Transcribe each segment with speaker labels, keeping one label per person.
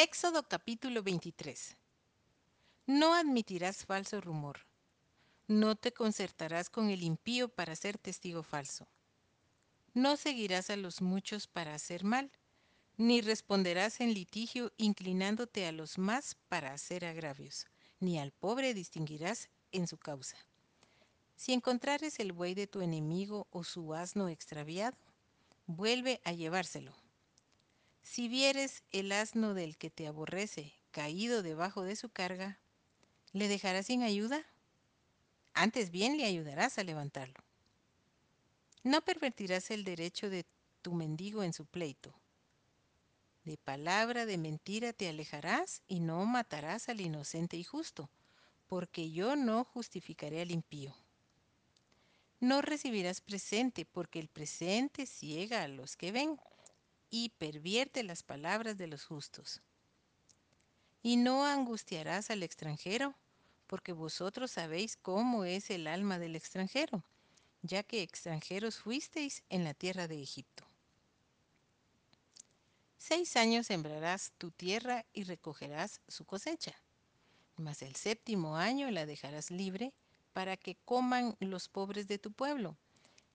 Speaker 1: Éxodo capítulo 23. No admitirás falso rumor. No te concertarás con el impío para ser testigo falso. No seguirás a los muchos para hacer mal, ni responderás en litigio inclinándote a los más para hacer agravios, ni al pobre distinguirás en su causa. Si encontrares el buey de tu enemigo o su asno extraviado, vuelve a llevárselo. Si vieres el asno del que te aborrece caído debajo de su carga, ¿le dejarás sin ayuda? Antes bien le ayudarás a levantarlo. No pervertirás el derecho de tu mendigo en su pleito. De palabra de mentira te alejarás y no matarás al inocente y justo, porque yo no justificaré al impío. No recibirás presente, porque el presente ciega a los que ven y pervierte las palabras de los justos. Y no angustiarás al extranjero, porque vosotros sabéis cómo es el alma del extranjero, ya que extranjeros fuisteis en la tierra de Egipto. Seis años sembrarás tu tierra y recogerás su cosecha, mas el séptimo año la dejarás libre para que coman los pobres de tu pueblo,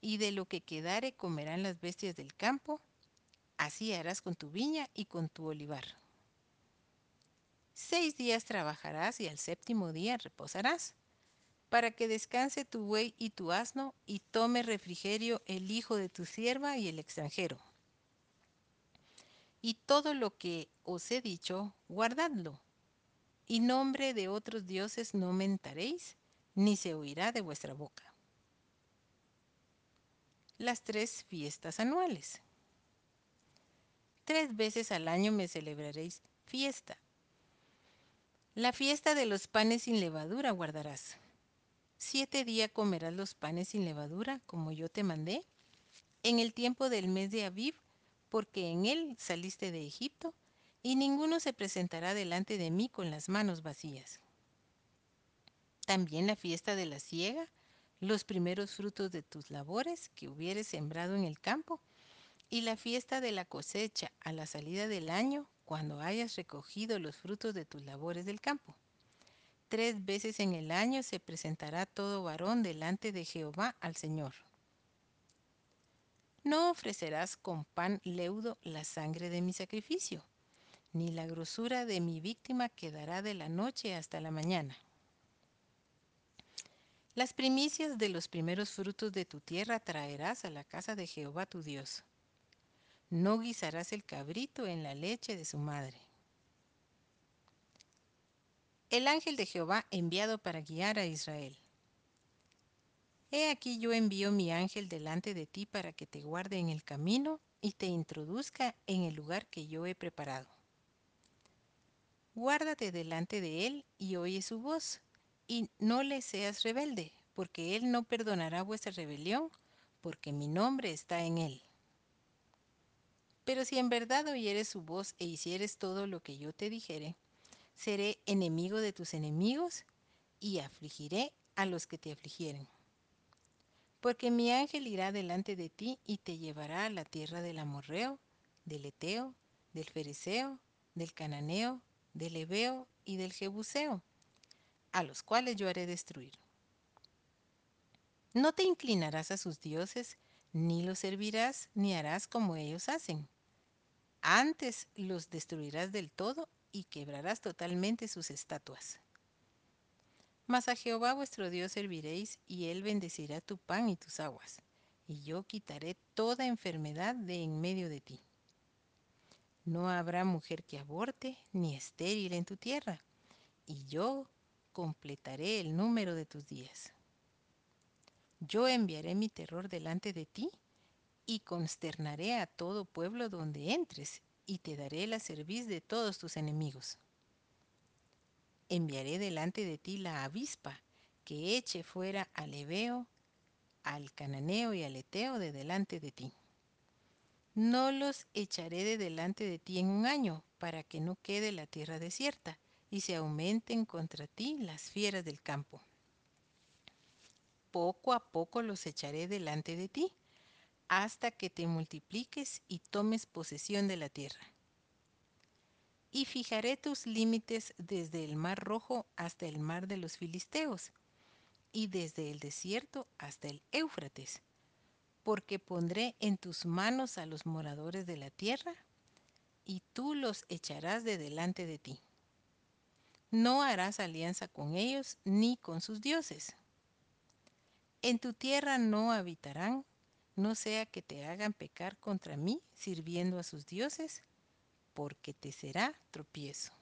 Speaker 1: y de lo que quedare comerán las bestias del campo, así harás con tu viña y con tu olivar. Seis días trabajarás y al séptimo día reposarás, para que descanse tu buey y tu asno, y tome refrigerio el hijo de tu sierva y el extranjero. Y todo lo que os he dicho, guardadlo, y nombre de otros dioses no mentaréis, ni se oirá de vuestra boca. Las tres fiestas anuales. Tres veces al año me celebraréis fiesta. La fiesta de los panes sin levadura guardarás. Siete días comerás los panes sin levadura, como yo te mandé, en el tiempo del mes de Aviv, porque en él saliste de Egipto, y ninguno se presentará delante de mí con las manos vacías. También la fiesta de la siega, los primeros frutos de tus labores que hubieres sembrado en el campo, y la fiesta de la cosecha a la salida del año, cuando hayas recogido los frutos de tus labores del campo. Tres veces en el año se presentará todo varón delante de Jehová al Señor. No ofrecerás con pan leudo la sangre de mi sacrificio, ni la grosura de mi víctima quedará de la noche hasta la mañana. Las primicias de los primeros frutos de tu tierra traerás a la casa de Jehová tu Dios. No guisarás el cabrito en la leche de su madre. El ángel de Jehová enviado para guiar a Israel. He aquí yo envío mi ángel delante de ti para que te guarde en el camino y te introduzca en el lugar que yo he preparado. Guárdate delante de él y oye su voz, y no le seas rebelde, porque él no perdonará vuestra rebelión, porque mi nombre está en él. Pero si en verdad oyeres su voz e hicieres todo lo que yo te dijere, seré enemigo de tus enemigos y afligiré a los que te afligieren. Porque mi ángel irá delante de ti y te llevará a la tierra del amorreo, del eteo, del fereceo, del cananeo, del ebeo y del jebuseo, a los cuales yo haré destruir. No te inclinarás a sus dioses, ni los servirás, ni harás como ellos hacen. Antes los destruirás del todo y quebrarás totalmente sus estatuas. Mas a Jehová vuestro Dios serviréis, y él bendecirá tu pan y tus aguas, y yo quitaré toda enfermedad de en medio de ti. No habrá mujer que aborte, ni estéril en tu tierra, y yo completaré el número de tus días. Yo enviaré mi terror delante de ti, y consternaré a todo pueblo donde entres, y te daré la cerviz de todos tus enemigos. Enviaré delante de ti la avispa, que eche fuera al Ebeo, al Cananeo y al Eteo de delante de ti. No los echaré de delante de ti en un año, para que no quede la tierra desierta, y se aumenten contra ti las fieras del campo. Poco a poco los echaré delante de ti, hasta que te multipliques y tomes posesión de la tierra. y fijaré tus límites desde el mar rojo hasta el mar de los filisteos, y desde el desierto hasta el Éufrates, porque pondré en tus manos a los moradores de la tierra, y tú los echarás de delante de ti. No harás alianza con ellos ni con sus dioses. En tu tierra no habitarán, no sea que te hagan pecar contra mí sirviendo a sus dioses, porque te será tropiezo.